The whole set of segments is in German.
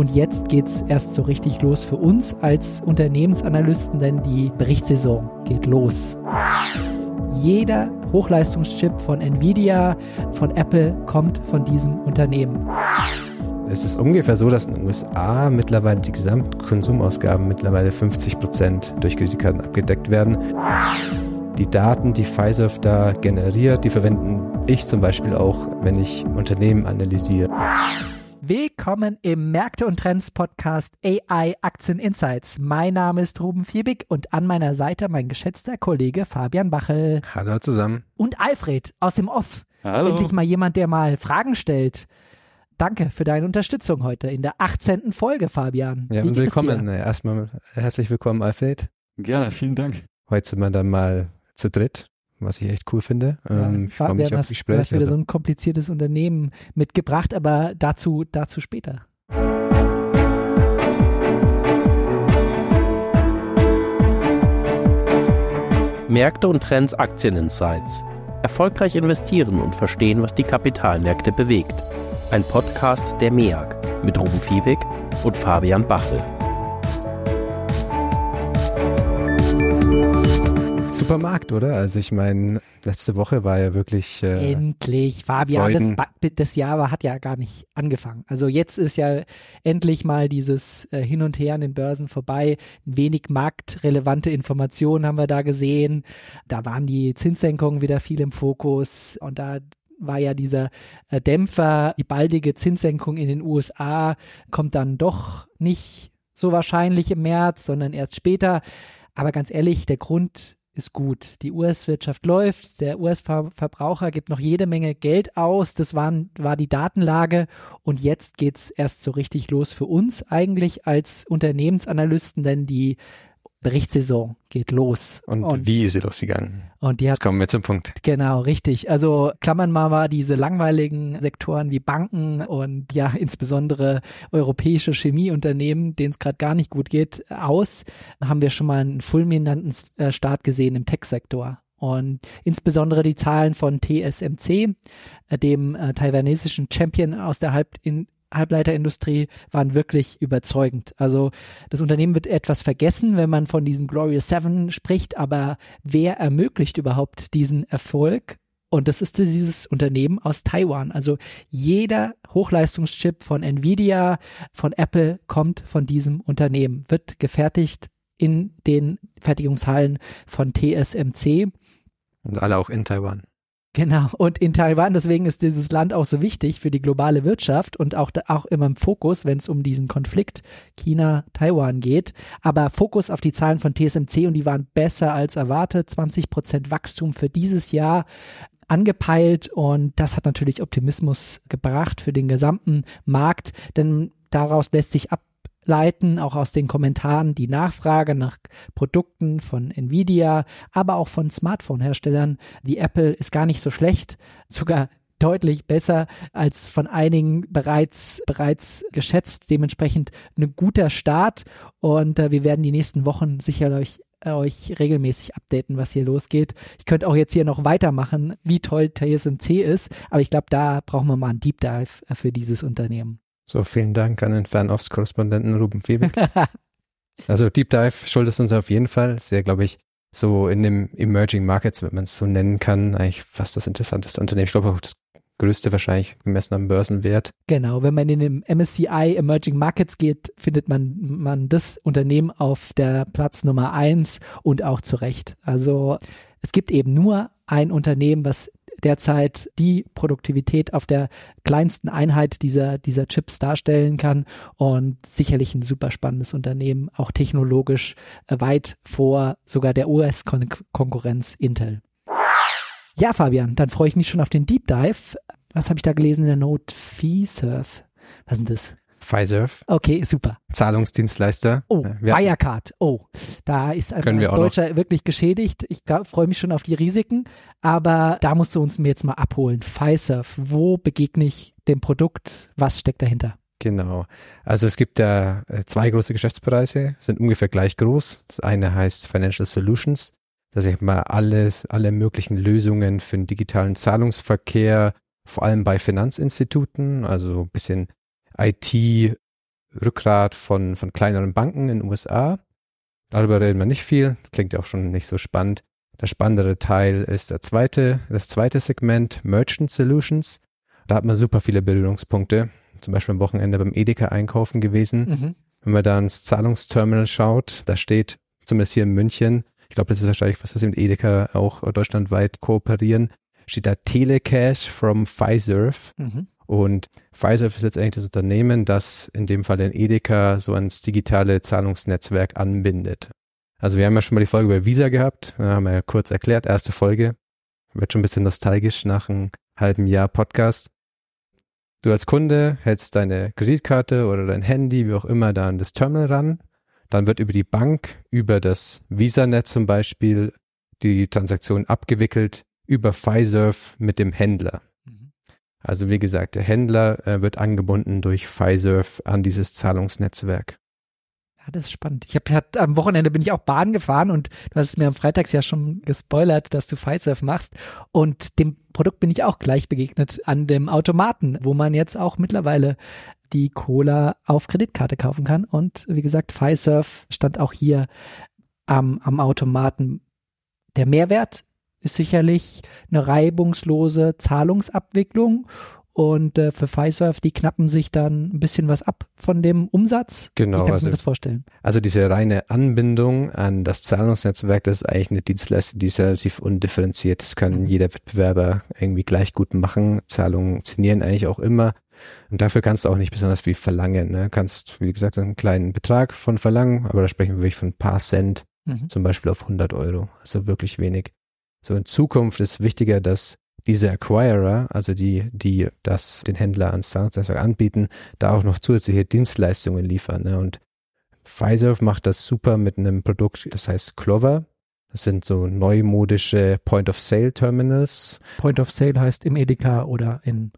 Und jetzt geht es erst so richtig los für uns als Unternehmensanalysten, denn die Berichtssaison geht los. Jeder Hochleistungschip von Nvidia, von Apple kommt von diesem Unternehmen. Es ist ungefähr so, dass in den USA mittlerweile die Gesamtkonsumausgaben mittlerweile 50 Prozent durch Kreditkarten abgedeckt werden. Die Daten, die Pfizer da generiert, die verwenden ich zum Beispiel auch, wenn ich Unternehmen analysiere. Willkommen im Märkte und Trends Podcast AI Aktien Insights. Mein Name ist Ruben Fiebig und an meiner Seite mein geschätzter Kollege Fabian Bachel. Hallo zusammen. Und Alfred aus dem Off. Hallo. Endlich mal jemand, der mal Fragen stellt. Danke für deine Unterstützung heute in der 18. Folge, Fabian. Ja, und willkommen. dir? Erstmal herzlich willkommen, Alfred. Gerne, vielen Dank. Heute sind wir dann mal zu dritt, was ich echt cool finde. Ja, Ähm, ich freue mich Fabian, auf die du hast Gespräche. wieder so Also, ein kompliziertes Unternehmen mitgebracht, aber dazu, dazu später. Märkte und Trends Aktieninsights. Erfolgreich investieren und verstehen, was die Kapitalmärkte bewegt. Ein Podcast der MEAG mit Ruben Fiebig und Fabian Bachel. Supermarkt, oder? Also ich meine, letzte Woche war ja wirklich äh, Endlich, Fabian, das, das Jahr war, hat ja gar nicht angefangen. Also jetzt ist ja endlich mal dieses äh, Hin und Her an den Börsen vorbei. Wenig marktrelevante Informationen haben wir da gesehen. Da waren die Zinssenkungen wieder viel im Fokus und da war ja dieser äh, Dämpfer, die baldige Zinssenkung in den USA kommt dann doch nicht so wahrscheinlich im März, sondern erst später. Aber ganz ehrlich, der Grund ist gut. Die US-Wirtschaft läuft, der US-Verbraucher gibt noch jede Menge Geld aus. Das waren, war die Datenlage. Und jetzt geht's erst so richtig los für uns eigentlich als Unternehmensanalysten, denn die Berichtssaison geht los. und, und, wie ist sie losgegangen? und die hat Jetzt kommen wir zum Punkt. Genau, richtig. Also klammern wir mal diese langweiligen Sektoren wie Banken und ja insbesondere europäische Chemieunternehmen, denen es gerade gar nicht gut geht, aus. Haben wir schon mal einen fulminanten äh, Start gesehen im Tech-Sektor. Und insbesondere die Zahlen von TSMC, äh, dem äh, taiwanesischen Champion aus der Halb in Halbleiterindustrie waren wirklich überzeugend. Also das Unternehmen wird etwas vergessen, wenn man von diesen Glorious Seven spricht, aber wer ermöglicht überhaupt diesen Erfolg? Und das ist dieses Unternehmen aus Taiwan. Also jeder Hochleistungschip von Nvidia, von Apple kommt von diesem Unternehmen, wird gefertigt in den Fertigungshallen von TSMC. Und alle auch in Taiwan. Genau, und in Taiwan, deswegen ist dieses Land auch so wichtig für die globale Wirtschaft und auch, auch immer im Fokus, wenn es um diesen Konflikt China-Taiwan geht. Aber Fokus auf die Zahlen von TSMC und die waren besser als erwartet. 20 Prozent Wachstum für dieses Jahr angepeilt und das hat natürlich Optimismus gebracht für den gesamten Markt, denn daraus lässt sich ableiten, auch aus den Kommentaren, die Nachfrage nach Produkten von Nvidia, aber auch von Smartphone-Herstellern wie Apple ist gar nicht so schlecht, sogar deutlich besser als von einigen bereits bereits geschätzt. Dementsprechend ein guter Start und äh, wir werden die nächsten Wochen sicherlich äh, euch regelmäßig updaten, was hier losgeht. Ich könnte auch jetzt hier noch weitermachen, wie toll TSMC ist, aber ich glaube, da brauchen wir mal einen Deep Dive äh, für dieses Unternehmen. So, vielen Dank an den Fernost-Korrespondenten Ruben Fiebig. also Deep Dive schuldest uns auf jeden Fall. Ist ja, glaube ich, so in dem Emerging Markets, wenn man es so nennen kann, eigentlich fast das interessanteste Unternehmen. Ich glaube auch das größte wahrscheinlich gemessen am Börsenwert. Genau, wenn man in den MSCI Emerging Markets geht, findet man, man das Unternehmen auf der Platz Nummer eins und auch zu Recht. Also es gibt eben nur ein Unternehmen, was derzeit die Produktivität auf der kleinsten Einheit dieser, dieser Chips darstellen kann und sicherlich ein super spannendes Unternehmen, auch technologisch äh, weit vor sogar der US-Konkurrenz Intel. Ja, Fabian, dann freue ich mich schon auf den Deep Dive. Was habe ich da gelesen in der Note? Fee-Surf. Was ist denn das? Fiserv, Okay, super. Zahlungsdienstleister. Oh, wir Wirecard. Oh, da ist ein wir Deutscher wirklich geschädigt. Ich freue mich schon auf die Risiken, aber da musst du uns mir jetzt mal abholen. Fiserv, wo begegne ich dem Produkt? Was steckt dahinter? Genau. Also es gibt da äh, zwei große Geschäftsbereiche, sind ungefähr gleich groß. Das eine heißt Financial Solutions, dass ich mal alles, alle möglichen Lösungen für den digitalen Zahlungsverkehr, vor allem bei Finanzinstituten, also ein bisschen IT Rückgrat von, von kleineren Banken in den USA. Darüber reden wir nicht viel, klingt ja auch schon nicht so spannend. Der spannendere Teil ist der zweite, das zweite Segment, Merchant Solutions. Da hat man super viele Berührungspunkte. Zum Beispiel am Wochenende beim Edeka einkaufen gewesen. Mhm. Wenn man da ins Zahlungsterminal schaut, da steht, zumindest hier in München, ich glaube, das ist wahrscheinlich was, das mit Edeka auch deutschlandweit kooperieren, steht da Telecash from Fiserv. Mhm. Und Fiserv ist letztendlich das Unternehmen, das in dem Fall den Edeka so ans digitale Zahlungsnetzwerk anbindet. Also wir haben ja schon mal die Folge über Visa gehabt, haben wir ja kurz erklärt, erste Folge. Wird schon ein bisschen nostalgisch nach einem halben Jahr Podcast. Du als Kunde hältst deine Kreditkarte oder dein Handy, wie auch immer, da an das Terminal ran. Dann wird über die Bank, über das VisaNet zum Beispiel, die Transaktion abgewickelt über Fiserv mit dem Händler. Also wie gesagt, der Händler äh, wird angebunden durch Fiserv an dieses Zahlungsnetzwerk. Ja, das ist spannend. Ich habe am Wochenende bin ich auch Bahn gefahren und du hast mir am Freitags ja schon gespoilert, dass du Fiserv machst und dem Produkt bin ich auch gleich begegnet an dem Automaten, wo man jetzt auch mittlerweile die Cola auf Kreditkarte kaufen kann und wie gesagt, Fiserv stand auch hier am, am Automaten. Der Mehrwert ist sicherlich eine reibungslose Zahlungsabwicklung und äh, für Fiserv, die knappen sich dann ein bisschen was ab von dem Umsatz. Genau. Wie kann ich also, mir das vorstellen? Also diese reine Anbindung an das Zahlungsnetzwerk, das ist eigentlich eine Dienstleistung, die ist relativ undifferenziert. Das kann mhm. jeder Wettbewerber irgendwie gleich gut machen. Zahlungen funktionieren eigentlich auch immer. Und dafür kannst du auch nicht besonders viel verlangen. Ne? Kannst, wie gesagt, einen kleinen Betrag von verlangen, aber da sprechen wir wirklich von ein paar Cent, mhm. zum Beispiel auf 100 Euro. Also wirklich wenig. So in Zukunft ist wichtiger, dass diese Acquirer, also die, die das den Händler ans Zahlungsnetzwerk anbieten, da auch noch zusätzliche Dienstleistungen liefern. Ne? Und Pfizer macht das super mit einem Produkt, das heißt Clover. Das sind so neumodische Point-of-Sale-Terminals. Point-of-Sale heißt im Edeka oder in,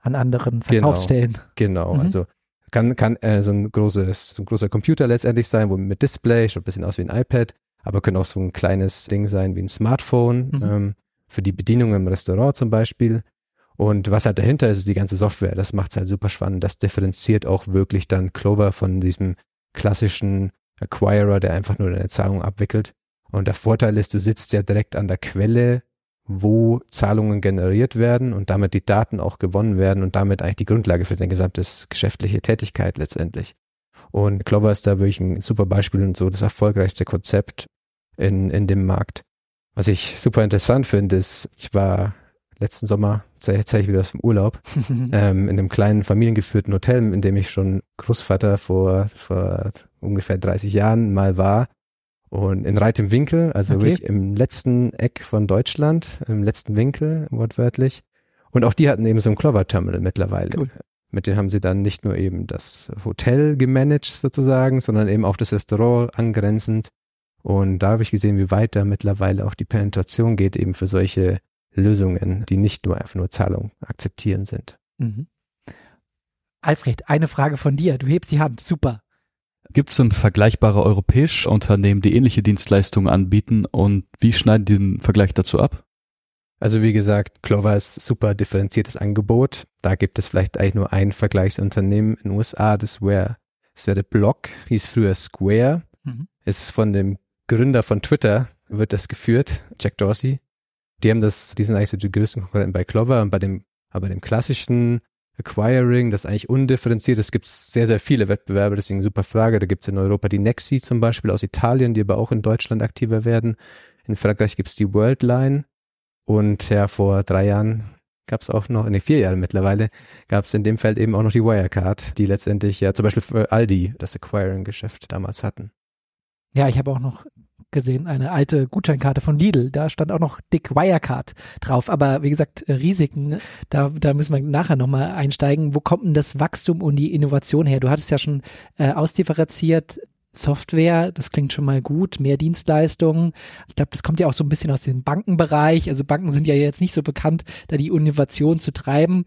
an anderen genau. Verkaufsstellen. Genau, genau. Mhm. also kann, kann äh, so, ein großes, so ein großer Computer letztendlich sein, wo mit Display, schaut ein bisschen aus wie ein iPad, aber können auch so ein kleines Ding sein wie ein Smartphone. Mhm. Ähm, für die Bedienung im Restaurant zum Beispiel. Und was halt dahinter ist, ist die ganze Software. Das macht es halt super spannend. Das differenziert auch wirklich dann Clover von diesem klassischen Acquirer, der einfach nur deine Zahlung abwickelt. Und der Vorteil ist, du sitzt ja direkt an der Quelle, wo Zahlungen generiert werden und damit die Daten auch gewonnen werden und damit eigentlich die Grundlage für deine gesamte geschäftliche Tätigkeit letztendlich. Und Clover ist da wirklich ein super Beispiel und so das erfolgreichste Konzept in, in dem Markt. Was ich super interessant finde, ist, ich war letzten Sommer, zeige ich wieder aus dem Urlaub, ähm, in einem kleinen familiengeführten Hotel, in dem ich schon Großvater vor, vor ungefähr 30 Jahren mal war. Und in Reit im Winkel, also okay. wirklich im letzten Eck von Deutschland, im letzten Winkel, wortwörtlich. Und auch die hatten eben so ein Clover-Terminal mittlerweile. Cool. Mit denen haben sie dann nicht nur eben das Hotel gemanagt sozusagen, sondern eben auch das Restaurant angrenzend und da habe ich gesehen, wie weit da mittlerweile auch die Penetration geht, eben für solche Lösungen, die nicht nur einfach nur Zahlung akzeptieren sind. Mhm. Alfred, eine Frage von dir. Du hebst die Hand. Super. Gibt es denn vergleichbare europäische Unternehmen, die ähnliche Dienstleistungen anbieten und wie schneiden die den Vergleich dazu ab? Also wie gesagt, Clover ist super differenziertes Angebot. Da gibt es vielleicht eigentlich nur ein Vergleichsunternehmen in den USA, das wäre das wäre Block, hieß früher Square, mhm. ist von dem Gründer von Twitter wird das geführt, Jack Dorsey. Die haben das, die sind eigentlich so die größten Konkurrenten bei Clover und bei dem, aber dem klassischen Acquiring, das eigentlich undifferenziert ist, gibt sehr, sehr viele Wettbewerbe, deswegen super Frage. Da gibt es in Europa die Nexi zum Beispiel aus Italien, die aber auch in Deutschland aktiver werden. In Frankreich gibt es die Worldline und ja, vor drei Jahren gab es auch noch, nee, vier Jahre mittlerweile, gab es in dem Feld eben auch noch die Wirecard, die letztendlich ja zum Beispiel für Aldi das Acquiring-Geschäft damals hatten. Ja, ich habe auch noch gesehen, eine alte Gutscheinkarte von Lidl. Da stand auch noch Dick Wirecard drauf. Aber wie gesagt, Risiken, da, da müssen wir nachher nochmal einsteigen. Wo kommt denn das Wachstum und die Innovation her? Du hattest ja schon äh, ausdifferenziert, Software, das klingt schon mal gut, mehr Dienstleistungen. Ich glaube, das kommt ja auch so ein bisschen aus dem Bankenbereich. Also Banken sind ja jetzt nicht so bekannt, da die Innovation zu treiben.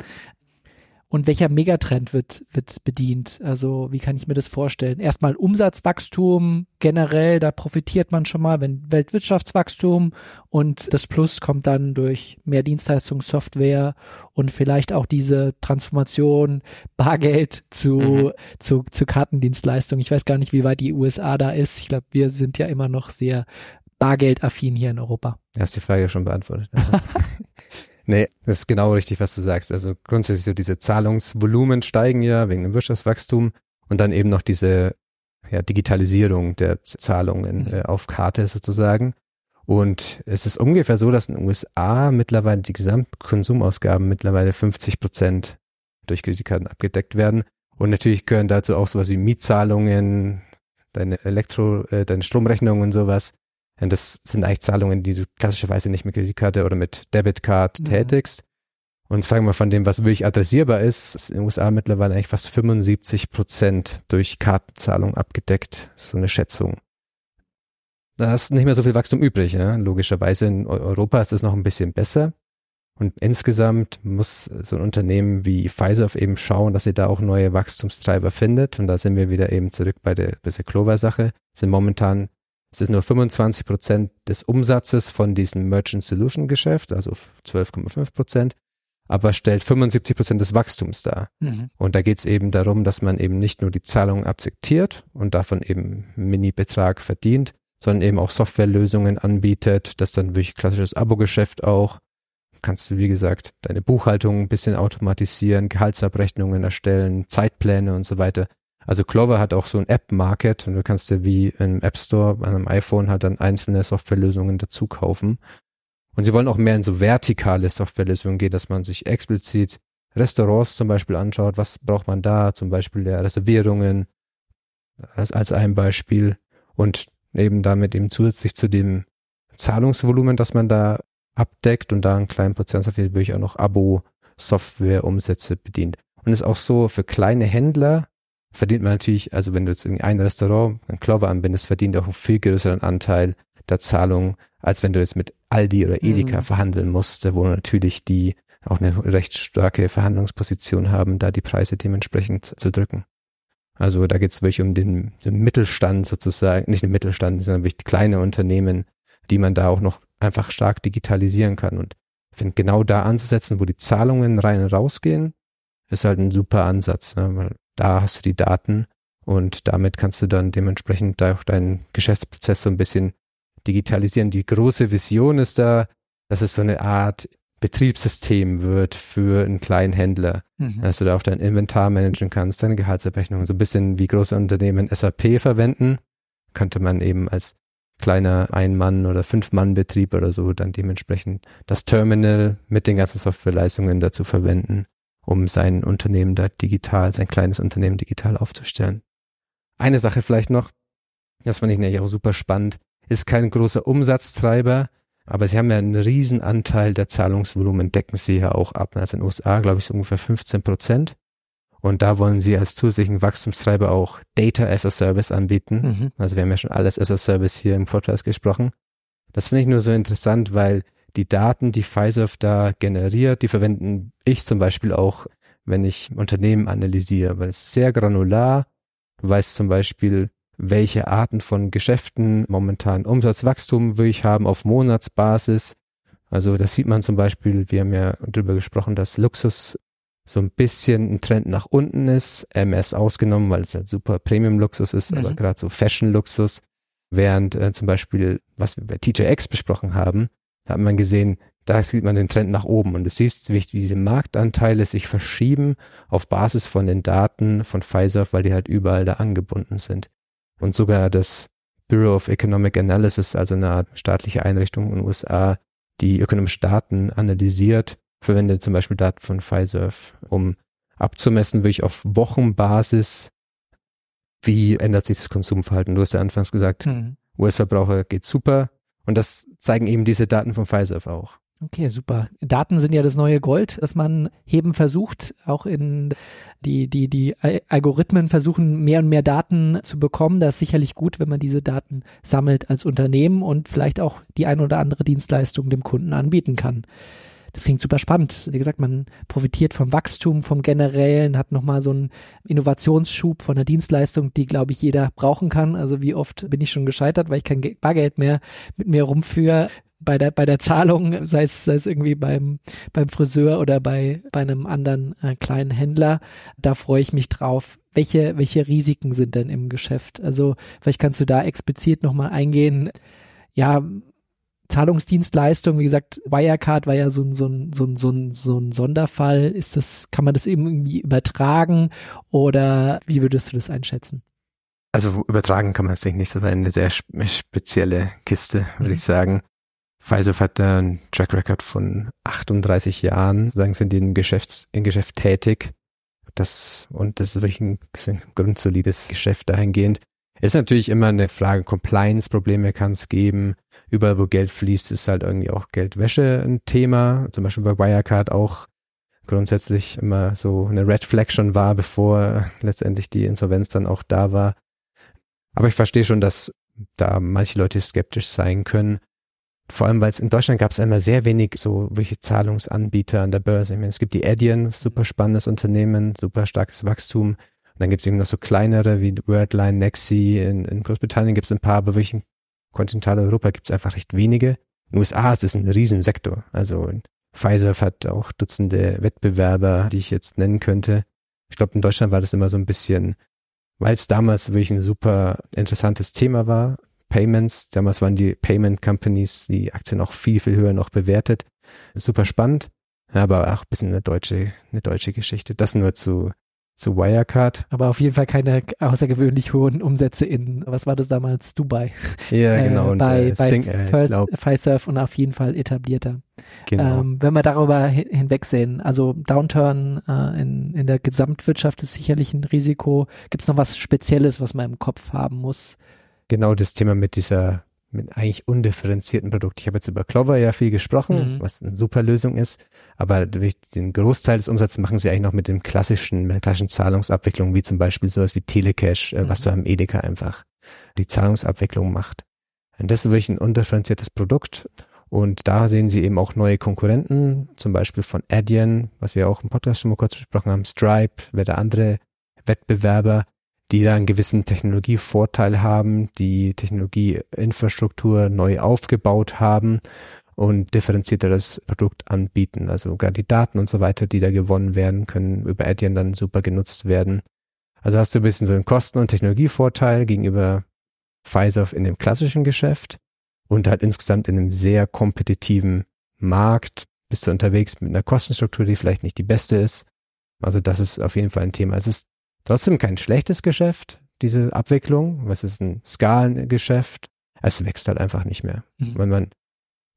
Und welcher Megatrend wird, wird bedient? Also wie kann ich mir das vorstellen? Erstmal Umsatzwachstum generell, da profitiert man schon mal, wenn Weltwirtschaftswachstum und das Plus kommt dann durch mehr Dienstleistungssoftware und vielleicht auch diese Transformation Bargeld zu, mhm. zu, zu Kartendienstleistung. Ich weiß gar nicht, wie weit die USA da ist. Ich glaube, wir sind ja immer noch sehr bargeldaffin hier in Europa. Hast die Frage schon beantwortet. Nee, das ist genau richtig, was du sagst. Also grundsätzlich so diese Zahlungsvolumen steigen ja wegen dem Wirtschaftswachstum und dann eben noch diese ja, Digitalisierung der Zahlungen mhm. äh, auf Karte sozusagen. Und es ist ungefähr so, dass in den USA mittlerweile die Gesamtkonsumausgaben mittlerweile 50 Prozent durch Kreditkarten abgedeckt werden. Und natürlich gehören dazu auch sowas wie Mietzahlungen, deine Elektro, äh, deine Stromrechnung und sowas. Und das sind eigentlich Zahlungen, die du klassischerweise nicht mit Kreditkarte oder mit Debitcard mhm. tätigst. Und fragen wir von dem, was wirklich adressierbar ist, ist in den USA mittlerweile eigentlich fast 75 Prozent durch Kartenzahlung abgedeckt. Das ist so eine Schätzung. Da ist nicht mehr so viel Wachstum übrig. Ne? Logischerweise in Europa ist es noch ein bisschen besser. Und insgesamt muss so ein Unternehmen wie Pfizer eben schauen, dass sie da auch neue Wachstumstreiber findet. Und da sind wir wieder eben zurück bei der, bei der Clover-Sache. Sind momentan es ist nur 25 Prozent des Umsatzes von diesem Merchant Solution Geschäft, also 12,5 Prozent, aber stellt 75 Prozent des Wachstums dar. Mhm. Und da geht es eben darum, dass man eben nicht nur die Zahlungen akzeptiert und davon eben Mini-Betrag verdient, sondern eben auch Softwarelösungen anbietet, das dann wirklich klassisches Abo-Geschäft auch. Kannst du, wie gesagt, deine Buchhaltung ein bisschen automatisieren, Gehaltsabrechnungen erstellen, Zeitpläne und so weiter. Also Clover hat auch so ein App-Market und du kannst dir wie im App Store an einem iPhone halt dann einzelne Softwarelösungen dazu kaufen. Und sie wollen auch mehr in so vertikale Softwarelösungen gehen, dass man sich explizit Restaurants zum Beispiel anschaut, was braucht man da, zum Beispiel der Reservierungen als, als ein Beispiel und eben damit eben zusätzlich zu dem Zahlungsvolumen, das man da abdeckt und da einen kleinen Prozentsatz wirklich auch noch Abo-Software-Umsätze bedient. Und ist auch so für kleine Händler verdient man natürlich, also wenn du jetzt in ein Restaurant ein Clover anbindest, verdient auch einen viel größeren Anteil der Zahlung, als wenn du jetzt mit Aldi oder Edeka mhm. verhandeln musst, wo natürlich die auch eine recht starke Verhandlungsposition haben, da die Preise dementsprechend zu drücken. Also da geht es wirklich um den, den, Mittelstand sozusagen, nicht den Mittelstand, sondern wirklich kleine Unternehmen, die man da auch noch einfach stark digitalisieren kann. Und ich finde, genau da anzusetzen, wo die Zahlungen rein und rausgehen, ist halt ein super Ansatz, ne? weil da hast du die Daten und damit kannst du dann dementsprechend auch deinen Geschäftsprozess so ein bisschen digitalisieren. Die große Vision ist da, dass es so eine Art Betriebssystem wird für einen kleinen Händler, mhm. dass du da auch dein Inventar managen kannst, deine Gehaltsabrechnung, so ein bisschen wie große Unternehmen SAP verwenden, könnte man eben als kleiner Ein-Mann- oder Fünf-Mann-Betrieb oder so dann dementsprechend das Terminal mit den ganzen Softwareleistungen dazu verwenden um sein Unternehmen da digital, sein kleines Unternehmen digital aufzustellen. Eine Sache vielleicht noch, das fand ich nämlich auch super spannend, ist kein großer Umsatztreiber, aber sie haben ja einen riesen Anteil der Zahlungsvolumen, decken sie ja auch ab. Also in den USA, glaube ich, so ungefähr 15 Prozent. Und da wollen sie als zusätzlichen Wachstumstreiber auch Data as a Service anbieten. Mhm. Also wir haben ja schon alles as a Service hier im Podcast gesprochen. Das finde ich nur so interessant, weil die Daten, die Pfizer da generiert, die verwenden ich zum Beispiel auch, wenn ich Unternehmen analysiere, weil es ist sehr granular. Du weißt zum Beispiel, welche Arten von Geschäften momentan Umsatzwachstum will ich haben auf Monatsbasis. Also das sieht man zum Beispiel, wir haben ja darüber gesprochen, dass Luxus so ein bisschen ein Trend nach unten ist, MS ausgenommen, weil es halt super Premium-Luxus ist, mhm. aber gerade so Fashion-Luxus, während äh, zum Beispiel, was wir bei TJX besprochen haben, da hat man gesehen, da sieht man den Trend nach oben und du siehst, wie diese Marktanteile sich verschieben auf Basis von den Daten von Pfizer, weil die halt überall da angebunden sind. Und sogar das Bureau of Economic Analysis, also eine Art staatliche Einrichtung in den USA, die ökonomische Daten analysiert, verwendet zum Beispiel Daten von Pfizer, um abzumessen, wirklich auf Wochenbasis, wie ändert sich das Konsumverhalten. Du hast ja anfangs gesagt, hm. US-Verbraucher geht super, und das zeigen eben diese Daten von Pfizer auch. Okay, super. Daten sind ja das neue Gold, das man heben versucht. Auch in die, die, die Algorithmen versuchen mehr und mehr Daten zu bekommen. Das ist sicherlich gut, wenn man diese Daten sammelt als Unternehmen und vielleicht auch die ein oder andere Dienstleistung dem Kunden anbieten kann. Das klingt super spannend. Wie gesagt, man profitiert vom Wachstum, vom generellen, hat nochmal so einen Innovationsschub von der Dienstleistung, die, glaube ich, jeder brauchen kann. Also wie oft bin ich schon gescheitert, weil ich kein Bargeld mehr mit mir rumführe bei der bei der Zahlung, sei es, sei es irgendwie beim beim Friseur oder bei bei einem anderen äh, kleinen Händler, da freue ich mich drauf. Welche welche Risiken sind denn im Geschäft? Also vielleicht kannst du da explizit noch mal eingehen. Ja, Zahlungsdienstleistung, wie gesagt, Wirecard war ja so ein, so ein, so ein, so ein, so ein Sonderfall. Ist das, kann man das irgendwie übertragen oder wie würdest du das einschätzen? Also übertragen kann man es nicht, das war eine sehr spezielle Kiste, würde mhm. ich sagen. Pfizer hat da einen Track Record von 38 Jahren, sagen sind die in Geschäfts, in Geschäft tätig. Das, und das ist wirklich ein, ein grundsolides Geschäft dahingehend. Ist natürlich immer eine Frage, Compliance-Probleme kann es geben. Überall, wo Geld fließt, ist halt irgendwie auch Geldwäsche ein Thema. Zum Beispiel bei Wirecard auch grundsätzlich immer so eine Red Flag schon war, bevor letztendlich die Insolvenz dann auch da war. Aber ich verstehe schon, dass da manche Leute skeptisch sein können. Vor allem, weil es in Deutschland gab es einmal sehr wenig so welche Zahlungsanbieter an der Börse. Ich meine, es gibt die Adyen, super spannendes Unternehmen, super starkes Wachstum. Und dann gibt es eben noch so kleinere wie Wordline, Nexi. In, in Großbritannien gibt es ein paar, aber wirklich in Kontinentaleuropa gibt es einfach recht wenige. In den USA ist es ein Riesensektor. Also Pfizer hat auch Dutzende Wettbewerber, die ich jetzt nennen könnte. Ich glaube, in Deutschland war das immer so ein bisschen, weil es damals wirklich ein super interessantes Thema war. Payments, damals waren die Payment Companies, die Aktien auch viel, viel höher noch bewertet. Super spannend, aber auch ein bisschen eine deutsche, eine deutsche Geschichte. Das nur zu zu Wirecard. Aber auf jeden Fall keine außergewöhnlich hohen Umsätze in, was war das damals, Dubai. Ja, äh, genau. bei äh, bei Sing, äh, First, Fiserv und auf jeden Fall etablierter. Genau. Ähm, wenn wir darüber hinwegsehen, also Downturn äh, in, in der Gesamtwirtschaft ist sicherlich ein Risiko. Gibt es noch was Spezielles, was man im Kopf haben muss? Genau das Thema mit dieser mit eigentlich undifferenzierten Produkt. Ich habe jetzt über Clover ja viel gesprochen, mhm. was eine super Lösung ist, aber den Großteil des Umsatzes machen sie eigentlich noch mit dem klassischen, mit der klassischen Zahlungsabwicklung, wie zum Beispiel sowas wie Telecash, mhm. was so am Edeka einfach die Zahlungsabwicklung macht. Und das ist wirklich ein undifferenziertes Produkt und da sehen sie eben auch neue Konkurrenten, zum Beispiel von Adyen, was wir auch im Podcast schon mal kurz besprochen haben, Stripe, wer der andere Wettbewerber, die da einen gewissen Technologievorteil haben, die Technologieinfrastruktur neu aufgebaut haben und differenzierteres Produkt anbieten. Also sogar die Daten und so weiter, die da gewonnen werden, können über Adyen dann super genutzt werden. Also hast du ein bisschen so einen Kosten- und Technologievorteil gegenüber Pfizer in dem klassischen Geschäft und halt insgesamt in einem sehr kompetitiven Markt bist du unterwegs mit einer Kostenstruktur, die vielleicht nicht die beste ist. Also das ist auf jeden Fall ein Thema. Es ist Trotzdem kein schlechtes Geschäft, diese Abwicklung. Es ist ein Skalengeschäft. Es wächst halt einfach nicht mehr. Mhm. Wenn man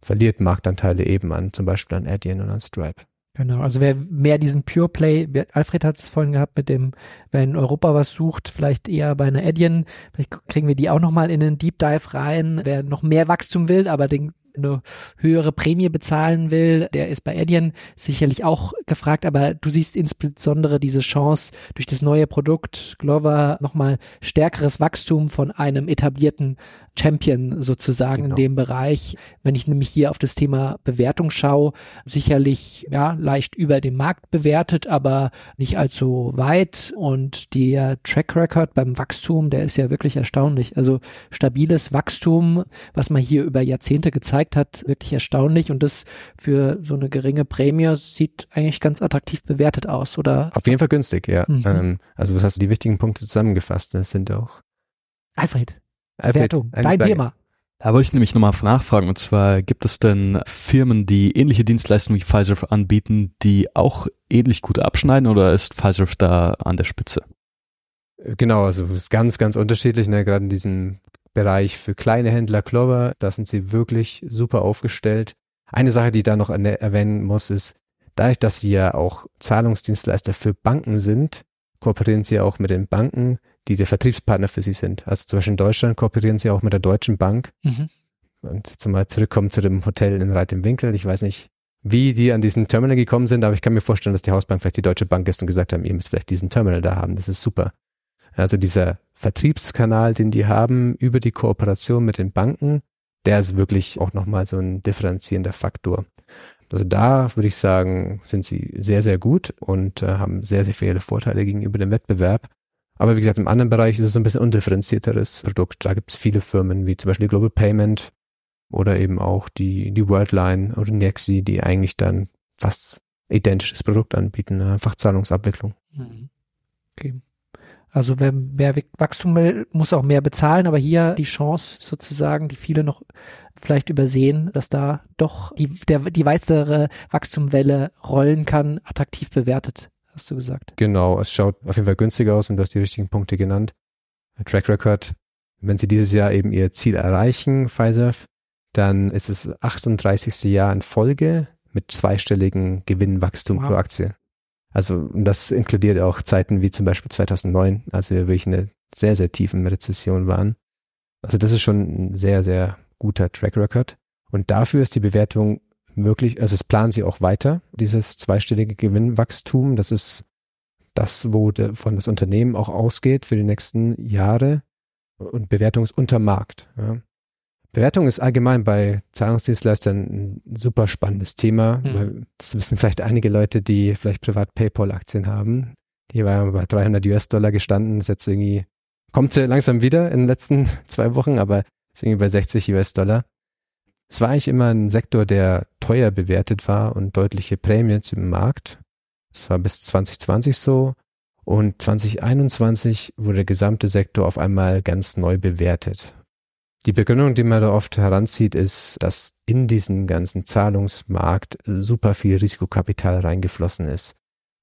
verliert Marktanteile eben an, zum Beispiel an Adyen und an Stripe. Genau, also wer mehr diesen Pure Play, Alfred hat es vorhin gehabt mit dem, wer in Europa was sucht, vielleicht eher bei einer Adyen, vielleicht kriegen wir die auch nochmal in den Deep Dive rein, wer noch mehr Wachstum will, aber den eine höhere Prämie bezahlen will, der ist bei Adyen sicherlich auch gefragt, aber du siehst insbesondere diese Chance durch das neue Produkt Glover nochmal stärkeres Wachstum von einem etablierten Champion sozusagen genau. in dem Bereich. Wenn ich nämlich hier auf das Thema Bewertung schaue, sicherlich ja leicht über dem Markt bewertet, aber nicht allzu weit und der Track Record beim Wachstum, der ist ja wirklich erstaunlich. Also stabiles Wachstum, was man hier über Jahrzehnte gezeigt hat, wirklich erstaunlich und das für so eine geringe Prämie sieht eigentlich ganz attraktiv bewertet aus, oder? Auf jeden Fall günstig, ja. Mhm. Ähm, also du hast die wichtigen Punkte zusammengefasst, das sind auch. Alfred Wertung, dein Thema. Da wollte ich nämlich nochmal nachfragen, und zwar gibt es denn Firmen, die ähnliche Dienstleistungen wie Pfizer anbieten, die auch ähnlich gut abschneiden oder ist Pfizer da an der Spitze? Genau, also es ist ganz, ganz unterschiedlich, ne? gerade in diesem Bereich für kleine Händler Clover, da sind sie wirklich super aufgestellt. Eine Sache, die da noch erwähnen muss, ist, dadurch, dass sie ja auch Zahlungsdienstleister für Banken sind, kooperieren sie auch mit den Banken, die der Vertriebspartner für sie sind. Also zum Beispiel in Deutschland kooperieren sie auch mit der Deutschen Bank. Mhm. Und jetzt mal zurückkommen zu dem Hotel in Reit im Winkel. Ich weiß nicht, wie die an diesen Terminal gekommen sind, aber ich kann mir vorstellen, dass die Hausbank vielleicht die Deutsche Bank ist und gesagt haben, ihr müsst vielleicht diesen Terminal da haben. Das ist super. Also dieser Vertriebskanal, den die haben über die Kooperation mit den Banken, der ist wirklich auch nochmal so ein differenzierender Faktor. Also da würde ich sagen, sind sie sehr, sehr gut und äh, haben sehr, sehr viele Vorteile gegenüber dem Wettbewerb. Aber wie gesagt, im anderen Bereich ist es ein bisschen undifferenzierteres Produkt. Da gibt es viele Firmen wie zum Beispiel Global Payment oder eben auch die, die Worldline oder Nexi, die eigentlich dann fast identisches Produkt anbieten, einfach Zahlungsabwicklung. Mhm. Okay. Also wer mehr Wachstum will, muss auch mehr bezahlen, aber hier die Chance sozusagen, die viele noch vielleicht übersehen, dass da doch die, der, die weitere Wachstumwelle rollen kann, attraktiv bewertet, hast du gesagt. Genau, es schaut auf jeden Fall günstiger aus und du hast die richtigen Punkte genannt. Track Record, wenn sie dieses Jahr eben ihr Ziel erreichen, Pfizer, dann ist es 38. Jahr in Folge mit zweistelligen Gewinnwachstum wow. pro Aktie. Also das inkludiert auch Zeiten wie zum Beispiel 2009, als wir wirklich in einer sehr, sehr tiefen Rezession waren. Also das ist schon ein sehr, sehr guter Track Record. Und dafür ist die Bewertung möglich, also es planen sie auch weiter, dieses zweistellige Gewinnwachstum. Das ist das, wo de, von das Unternehmen auch ausgeht für die nächsten Jahre. Und Bewertung ist unter Markt. Ja. Bewertung ist allgemein bei Zahlungsdienstleistern ein super spannendes Thema. Mhm. Weil das wissen vielleicht einige Leute, die vielleicht privat PayPal-Aktien haben. Die war bei 300 US-Dollar gestanden, ist jetzt irgendwie, kommt sie langsam wieder in den letzten zwei Wochen, aber ist irgendwie bei 60 US-Dollar. Es war eigentlich immer ein Sektor, der teuer bewertet war und deutliche Prämien im Markt. Das war bis 2020 so. Und 2021 wurde der gesamte Sektor auf einmal ganz neu bewertet. Die Begründung, die man da oft heranzieht, ist, dass in diesen ganzen Zahlungsmarkt super viel Risikokapital reingeflossen ist.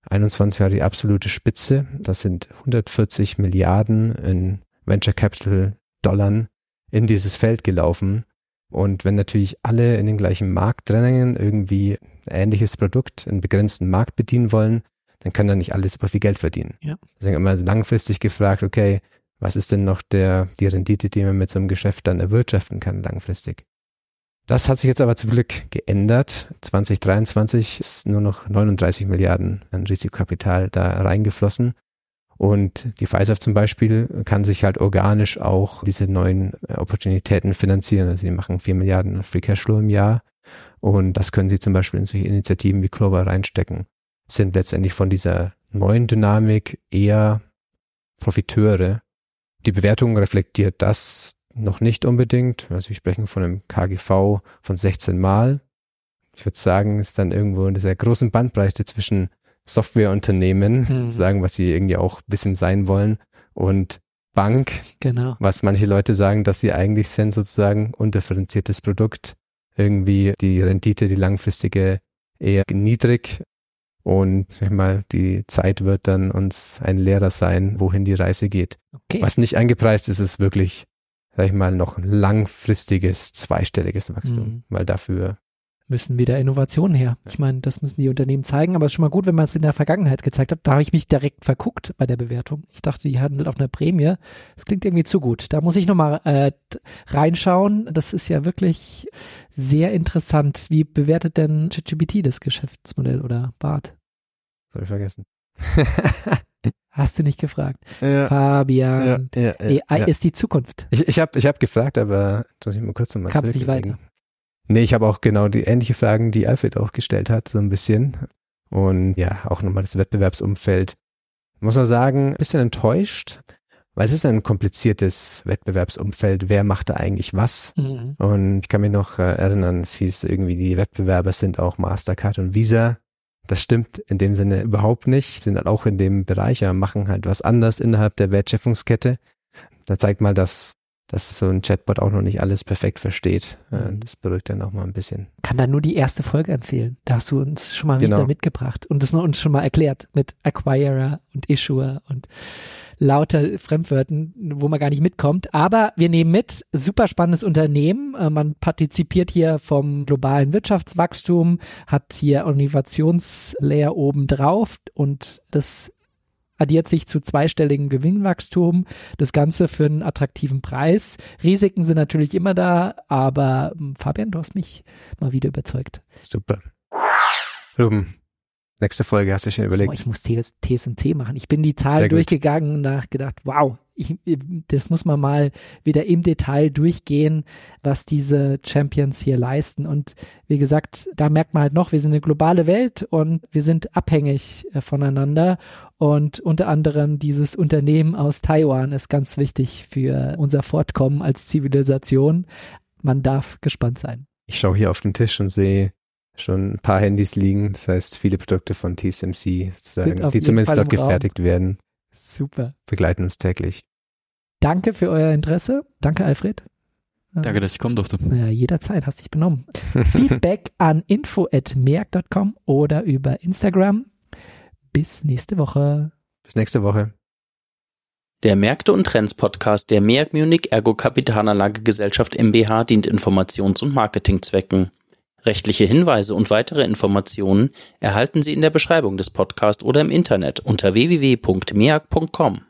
21 war die absolute Spitze. Das sind 140 Milliarden in Venture Capital Dollar in dieses Feld gelaufen. Und wenn natürlich alle in den gleichen Markt drängen, irgendwie ein ähnliches Produkt, einen begrenzten Markt bedienen wollen, dann kann dann nicht alle super viel Geld verdienen. Ja. Deswegen immer langfristig gefragt, okay, was ist denn noch der, die Rendite, die man mit so einem Geschäft dann erwirtschaften kann langfristig? Das hat sich jetzt aber zum Glück geändert. 2023 ist nur noch 39 Milliarden an Risikokapital da reingeflossen. Und die Pfizer zum Beispiel kann sich halt organisch auch diese neuen Opportunitäten finanzieren. Also sie machen 4 Milliarden Free Cashflow im Jahr. Und das können sie zum Beispiel in solche Initiativen wie Clover reinstecken. Sind letztendlich von dieser neuen Dynamik eher Profiteure die Bewertung reflektiert das noch nicht unbedingt. Also wir sprechen von einem KGV von 16 Mal. Ich würde sagen, ist dann irgendwo in dieser großen Bandbreite zwischen Softwareunternehmen, mhm. sagen, was sie irgendwie auch ein bisschen sein wollen, und Bank, genau. was manche Leute sagen, dass sie eigentlich sind, sozusagen undifferenziertes Produkt. Irgendwie die Rendite, die langfristige eher niedrig, und sag ich mal, die Zeit wird dann uns ein Lehrer sein, wohin die Reise geht. Okay. Was nicht eingepreist ist, ist wirklich, sag ich mal, noch langfristiges, zweistelliges Wachstum, mhm. weil dafür müssen wieder Innovationen her. Ich meine, das müssen die Unternehmen zeigen, aber es ist schon mal gut, wenn man es in der Vergangenheit gezeigt hat. Da habe ich mich direkt verguckt bei der Bewertung. Ich dachte, die handelt auf einer Prämie. Das klingt irgendwie zu gut. Da muss ich nochmal äh, reinschauen. Das ist ja wirklich sehr interessant. Wie bewertet denn ChatGPT das Geschäftsmodell oder Bart? Soll ich vergessen. Hast du nicht gefragt? Ja, Fabian, ja, ja, AI ist die Zukunft. Ich, ich habe ich hab gefragt, aber muss ich mal kurz nochmal Kam es nicht weiter. Nee, ich habe auch genau die ähnliche Fragen, die Alfred auch gestellt hat, so ein bisschen. Und ja, auch nochmal das Wettbewerbsumfeld. Muss man sagen, ein bisschen enttäuscht, weil es ist ein kompliziertes Wettbewerbsumfeld. Wer macht da eigentlich was? Mhm. Und ich kann mich noch äh, erinnern, es hieß irgendwie, die Wettbewerber sind auch Mastercard und Visa. Das stimmt in dem Sinne überhaupt nicht. Sind halt auch in dem Bereich, aber machen halt was anders innerhalb der Wertschöpfungskette. Da zeigt mal, dass, dass so ein Chatbot auch noch nicht alles perfekt versteht. Äh, mhm. Das beruhigt dann auch mal ein bisschen. Kann da nur die erste Folge empfehlen. Da hast du uns schon mal genau. wieder mitgebracht und das uns schon mal erklärt mit Acquirer und Issuer und lauter Fremdwörtern, wo man gar nicht mitkommt. Aber wir nehmen mit, super spannendes Unternehmen. Äh, man partizipiert hier vom globalen Wirtschaftswachstum, hat hier Innovationslayer oben drauf und das addiert sich zu zweistelligem Gewinnwachstum. Das Ganze für einen attraktiven Preis. Risiken sind natürlich immer da, aber hm, Fabian, du hast mich mal wieder überzeugt. Super. Ruben, Nächste Folge hast du schon überlegt. Oh, ich muss TSMC machen. Ich bin die Zahlen durchgegangen und nachgedacht, wow, ich, das muss man mal wieder im Detail durchgehen, was diese Champions hier leisten. Und wie gesagt, da merkt man halt noch, wir sind eine globale Welt und wir sind abhängig äh, voneinander. Und unter anderem dieses Unternehmen aus Taiwan ist ganz wichtig für unser Fortkommen als Zivilisation. Man darf gespannt sein. Ich schaue hier auf den Tisch und sehe schon ein paar Handys liegen. Das heißt, viele Produkte von TSMC, sozusagen, die zumindest dort gefertigt werden. Super. Begleiten uns täglich. Danke für euer Interesse. Danke, Alfred. Danke, dass ich kommen durfte. Ja, jederzeit, hast dich benommen. Feedback an info.merk.com oder über Instagram. Bis nächste Woche. Bis nächste Woche. Der Märkte und Trends Podcast der MEAG Munich Ergo Kapitalanlage Gesellschaft MBH dient Informations- und Marketingzwecken. Rechtliche Hinweise und weitere Informationen erhalten Sie in der Beschreibung des Podcasts oder im Internet unter www.meag.com.